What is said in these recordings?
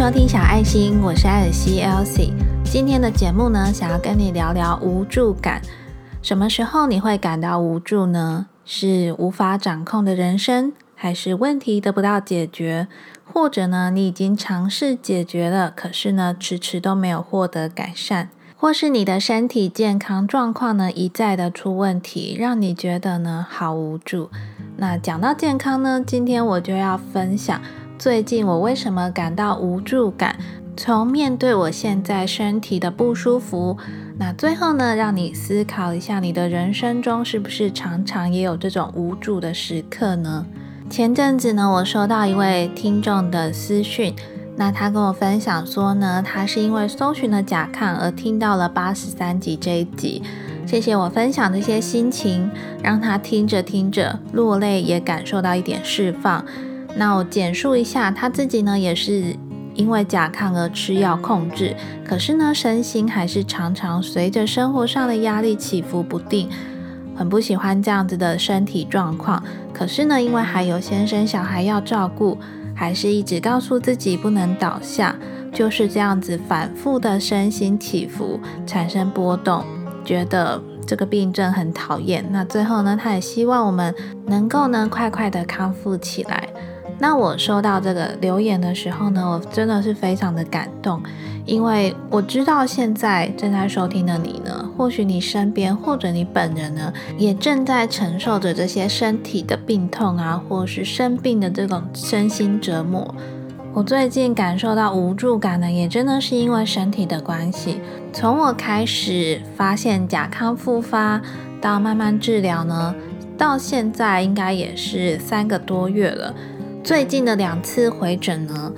收听小爱心，我是艾尔西 Elsie。今天的节目呢，想要跟你聊聊无助感。什么时候你会感到无助呢？是无法掌控的人生，还是问题得不到解决？或者呢，你已经尝试解决了，可是呢，迟迟都没有获得改善？或是你的身体健康状况呢，一再的出问题，让你觉得呢，好无助？那讲到健康呢，今天我就要分享。最近我为什么感到无助感？从面对我现在身体的不舒服，那最后呢，让你思考一下，你的人生中是不是常常也有这种无助的时刻呢？前阵子呢，我收到一位听众的私讯，那他跟我分享说呢，他是因为搜寻了甲亢而听到了八十三集这一集，谢谢我分享这些心情，让他听着听着落泪，也感受到一点释放。那我简述一下，他自己呢也是因为甲亢而吃药控制，可是呢身心还是常常随着生活上的压力起伏不定，很不喜欢这样子的身体状况。可是呢，因为还有先生小孩要照顾，还是一直告诉自己不能倒下，就是这样子反复的身心起伏，产生波动，觉得这个病症很讨厌。那最后呢，他也希望我们能够呢快快的康复起来。那我收到这个留言的时候呢，我真的是非常的感动，因为我知道现在正在收听的你呢，或许你身边或者你本人呢，也正在承受着这些身体的病痛啊，或是生病的这种身心折磨。我最近感受到无助感呢，也真的是因为身体的关系。从我开始发现甲亢复发到慢慢治疗呢，到现在应该也是三个多月了。最近的两次回诊呢，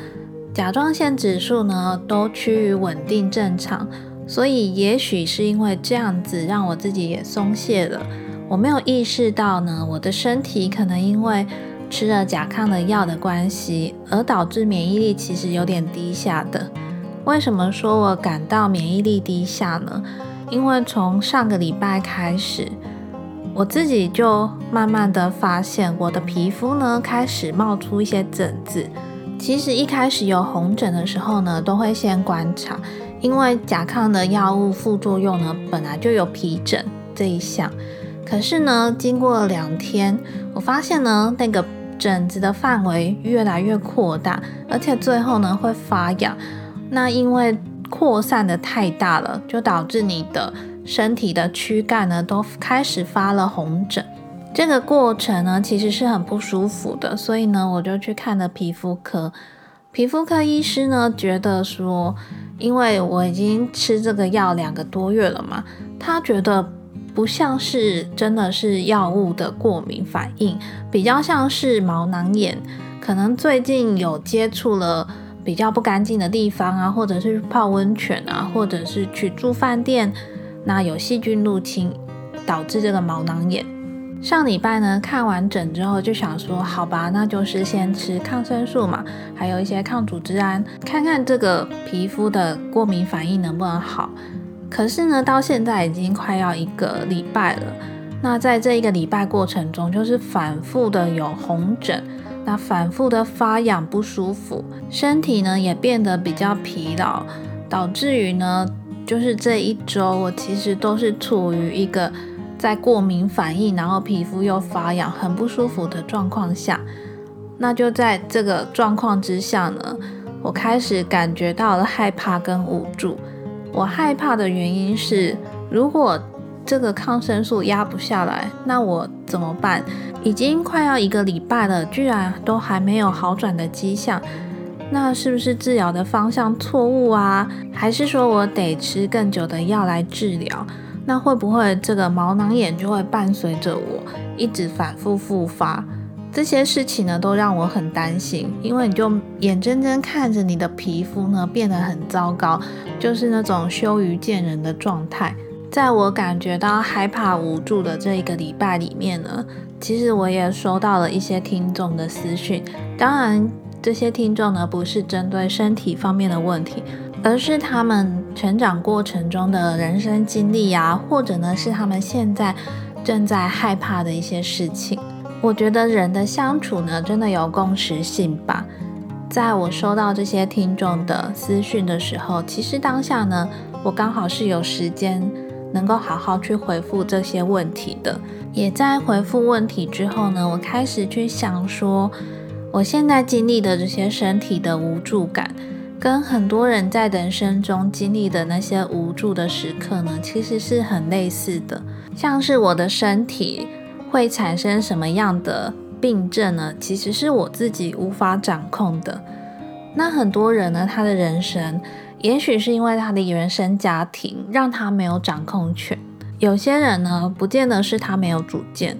甲状腺指数呢都趋于稳定正常，所以也许是因为这样子，让我自己也松懈了。我没有意识到呢，我的身体可能因为吃了甲亢的药的关系，而导致免疫力其实有点低下的。为什么说我感到免疫力低下呢？因为从上个礼拜开始。我自己就慢慢的发现，我的皮肤呢开始冒出一些疹子。其实一开始有红疹的时候呢，都会先观察，因为甲亢的药物副作用呢本来就有皮疹这一项。可是呢，经过两天，我发现呢那个疹子的范围越来越扩大，而且最后呢会发痒。那因为扩散的太大了，就导致你的。身体的躯干呢都开始发了红疹，这个过程呢其实是很不舒服的，所以呢我就去看了皮肤科。皮肤科医师呢觉得说，因为我已经吃这个药两个多月了嘛，他觉得不像是真的是药物的过敏反应，比较像是毛囊炎，可能最近有接触了比较不干净的地方啊，或者是泡温泉啊，或者是去住饭店。那有细菌入侵，导致这个毛囊炎。上礼拜呢，看完诊之后就想说，好吧，那就是先吃抗生素嘛，还有一些抗组织胺，看看这个皮肤的过敏反应能不能好。可是呢，到现在已经快要一个礼拜了。那在这一个礼拜过程中，就是反复的有红疹，那反复的发痒不舒服，身体呢也变得比较疲劳，导致于呢。就是这一周，我其实都是处于一个在过敏反应，然后皮肤又发痒、很不舒服的状况下。那就在这个状况之下呢，我开始感觉到了害怕跟无助。我害怕的原因是，如果这个抗生素压不下来，那我怎么办？已经快要一个礼拜了，居然都还没有好转的迹象。那是不是治疗的方向错误啊？还是说我得吃更久的药来治疗？那会不会这个毛囊炎就会伴随着我一直反复复发？这些事情呢，都让我很担心。因为你就眼睁睁看着你的皮肤呢变得很糟糕，就是那种羞于见人的状态。在我感觉到害怕无助的这一个礼拜里面呢，其实我也收到了一些听众的私讯，当然。这些听众呢，不是针对身体方面的问题，而是他们成长过程中的人生经历啊，或者呢是他们现在正在害怕的一些事情。我觉得人的相处呢，真的有共识性吧。在我收到这些听众的私讯的时候，其实当下呢，我刚好是有时间能够好好去回复这些问题的。也在回复问题之后呢，我开始去想说，我现在经历的这些身体的无助感，跟很多人在人生中经历的那些无助的时刻呢，其实是很类似的。像是我的身体会产生什么样的病症呢？其实是我自己无法掌控的。那很多人呢，他的人生也许是因为他的原生家庭让他没有掌控权。有些人呢，不见得是他没有主见，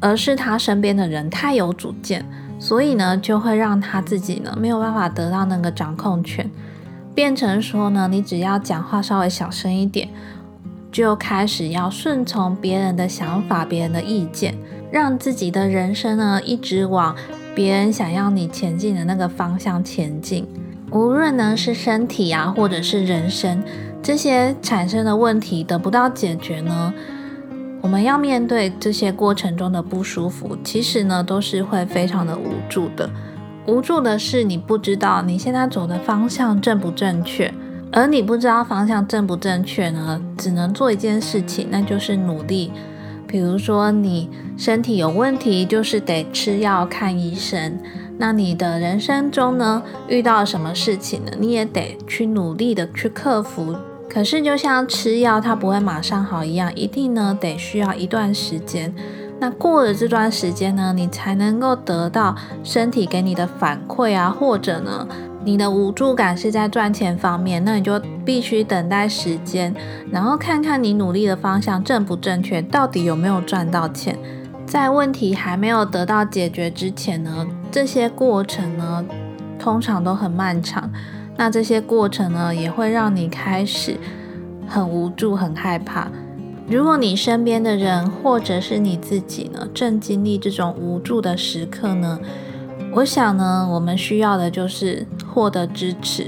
而是他身边的人太有主见，所以呢，就会让他自己呢没有办法得到那个掌控权，变成说呢，你只要讲话稍微小声一点。就开始要顺从别人的想法、别人的意见，让自己的人生呢一直往别人想要你前进的那个方向前进。无论呢是身体啊，或者是人生这些产生的问题得不到解决呢，我们要面对这些过程中的不舒服，其实呢都是会非常的无助的。无助的是你不知道你现在走的方向正不正确。而你不知道方向正不正确呢，只能做一件事情，那就是努力。比如说你身体有问题，就是得吃药看医生。那你的人生中呢，遇到什么事情呢，你也得去努力的去克服。可是就像吃药，它不会马上好一样，一定呢得需要一段时间。那过了这段时间呢，你才能够得到身体给你的反馈啊，或者呢。你的无助感是在赚钱方面，那你就必须等待时间，然后看看你努力的方向正不正确，到底有没有赚到钱。在问题还没有得到解决之前呢，这些过程呢，通常都很漫长。那这些过程呢，也会让你开始很无助、很害怕。如果你身边的人或者是你自己呢，正经历这种无助的时刻呢？我想呢，我们需要的就是获得支持。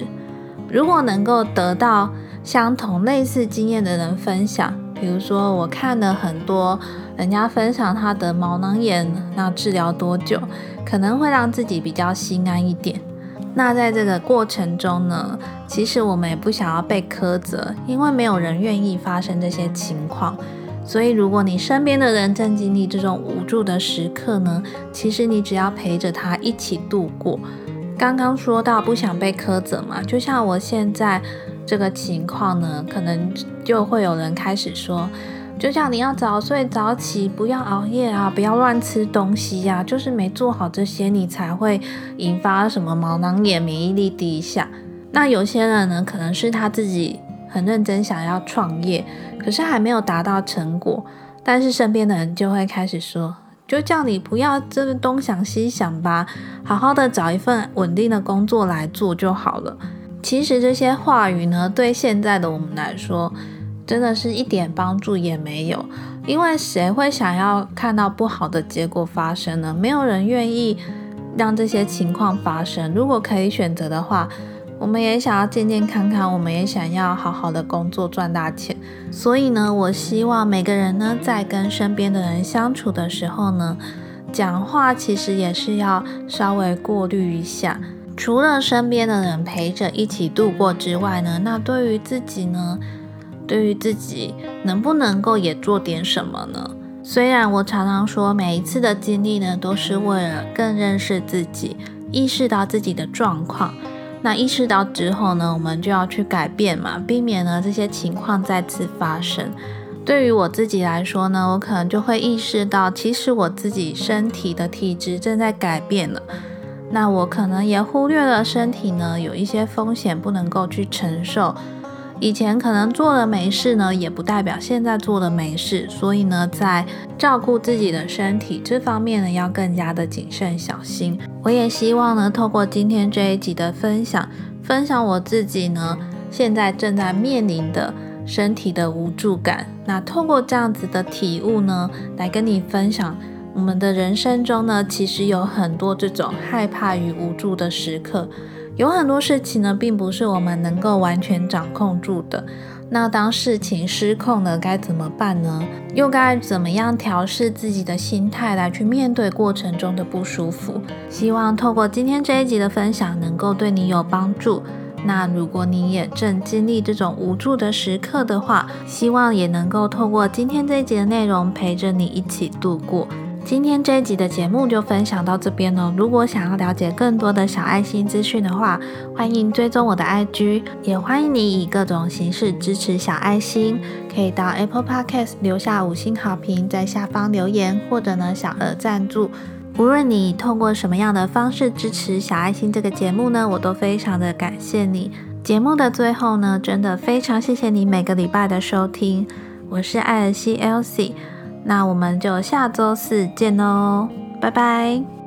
如果能够得到相同类似经验的人分享，比如说我看了很多人家分享他的毛囊炎，那治疗多久，可能会让自己比较心安一点。那在这个过程中呢，其实我们也不想要被苛责，因为没有人愿意发生这些情况。所以，如果你身边的人正经历这种无助的时刻呢，其实你只要陪着他一起度过。刚刚说到不想被苛责嘛，就像我现在这个情况呢，可能就会有人开始说，就像你要早睡早起，不要熬夜啊，不要乱吃东西呀，就是没做好这些，你才会引发什么毛囊炎、免疫力低下。那有些人呢，可能是他自己。很认真想要创业，可是还没有达到成果，但是身边的人就会开始说，就叫你不要这个东想西想吧，好好的找一份稳定的工作来做就好了。其实这些话语呢，对现在的我们来说，真的是一点帮助也没有，因为谁会想要看到不好的结果发生呢？没有人愿意让这些情况发生。如果可以选择的话。我们也想要健健康康，我们也想要好好的工作赚大钱。所以呢，我希望每个人呢，在跟身边的人相处的时候呢，讲话其实也是要稍微过滤一下。除了身边的人陪着一起度过之外呢，那对于自己呢，对于自己能不能够也做点什么呢？虽然我常常说，每一次的经历呢，都是为了更认识自己，意识到自己的状况。那意识到之后呢，我们就要去改变嘛，避免呢这些情况再次发生。对于我自己来说呢，我可能就会意识到，其实我自己身体的体质正在改变了。那我可能也忽略了身体呢有一些风险不能够去承受。以前可能做了没事呢，也不代表现在做了没事。所以呢，在照顾自己的身体这方面呢，要更加的谨慎小心。我也希望呢，透过今天这一集的分享，分享我自己呢现在正在面临的身体的无助感。那透过这样子的体悟呢，来跟你分享，我们的人生中呢，其实有很多这种害怕与无助的时刻。有很多事情呢，并不是我们能够完全掌控住的。那当事情失控了，该怎么办呢？又该怎么样调试自己的心态来去面对过程中的不舒服？希望透过今天这一集的分享，能够对你有帮助。那如果你也正经历这种无助的时刻的话，希望也能够透过今天这一集的内容，陪着你一起度过。今天这一集的节目就分享到这边了。如果想要了解更多的小爱心资讯的话，欢迎追踪我的 IG，也欢迎你以各种形式支持小爱心。可以到 Apple Podcast 留下五星好评，在下方留言，或者呢小额赞助。无论你通过什么样的方式支持小爱心这个节目呢，我都非常的感谢你。节目的最后呢，真的非常谢谢你每个礼拜的收听。我是艾尔西 Elsie。那我们就下周四见哦，拜拜。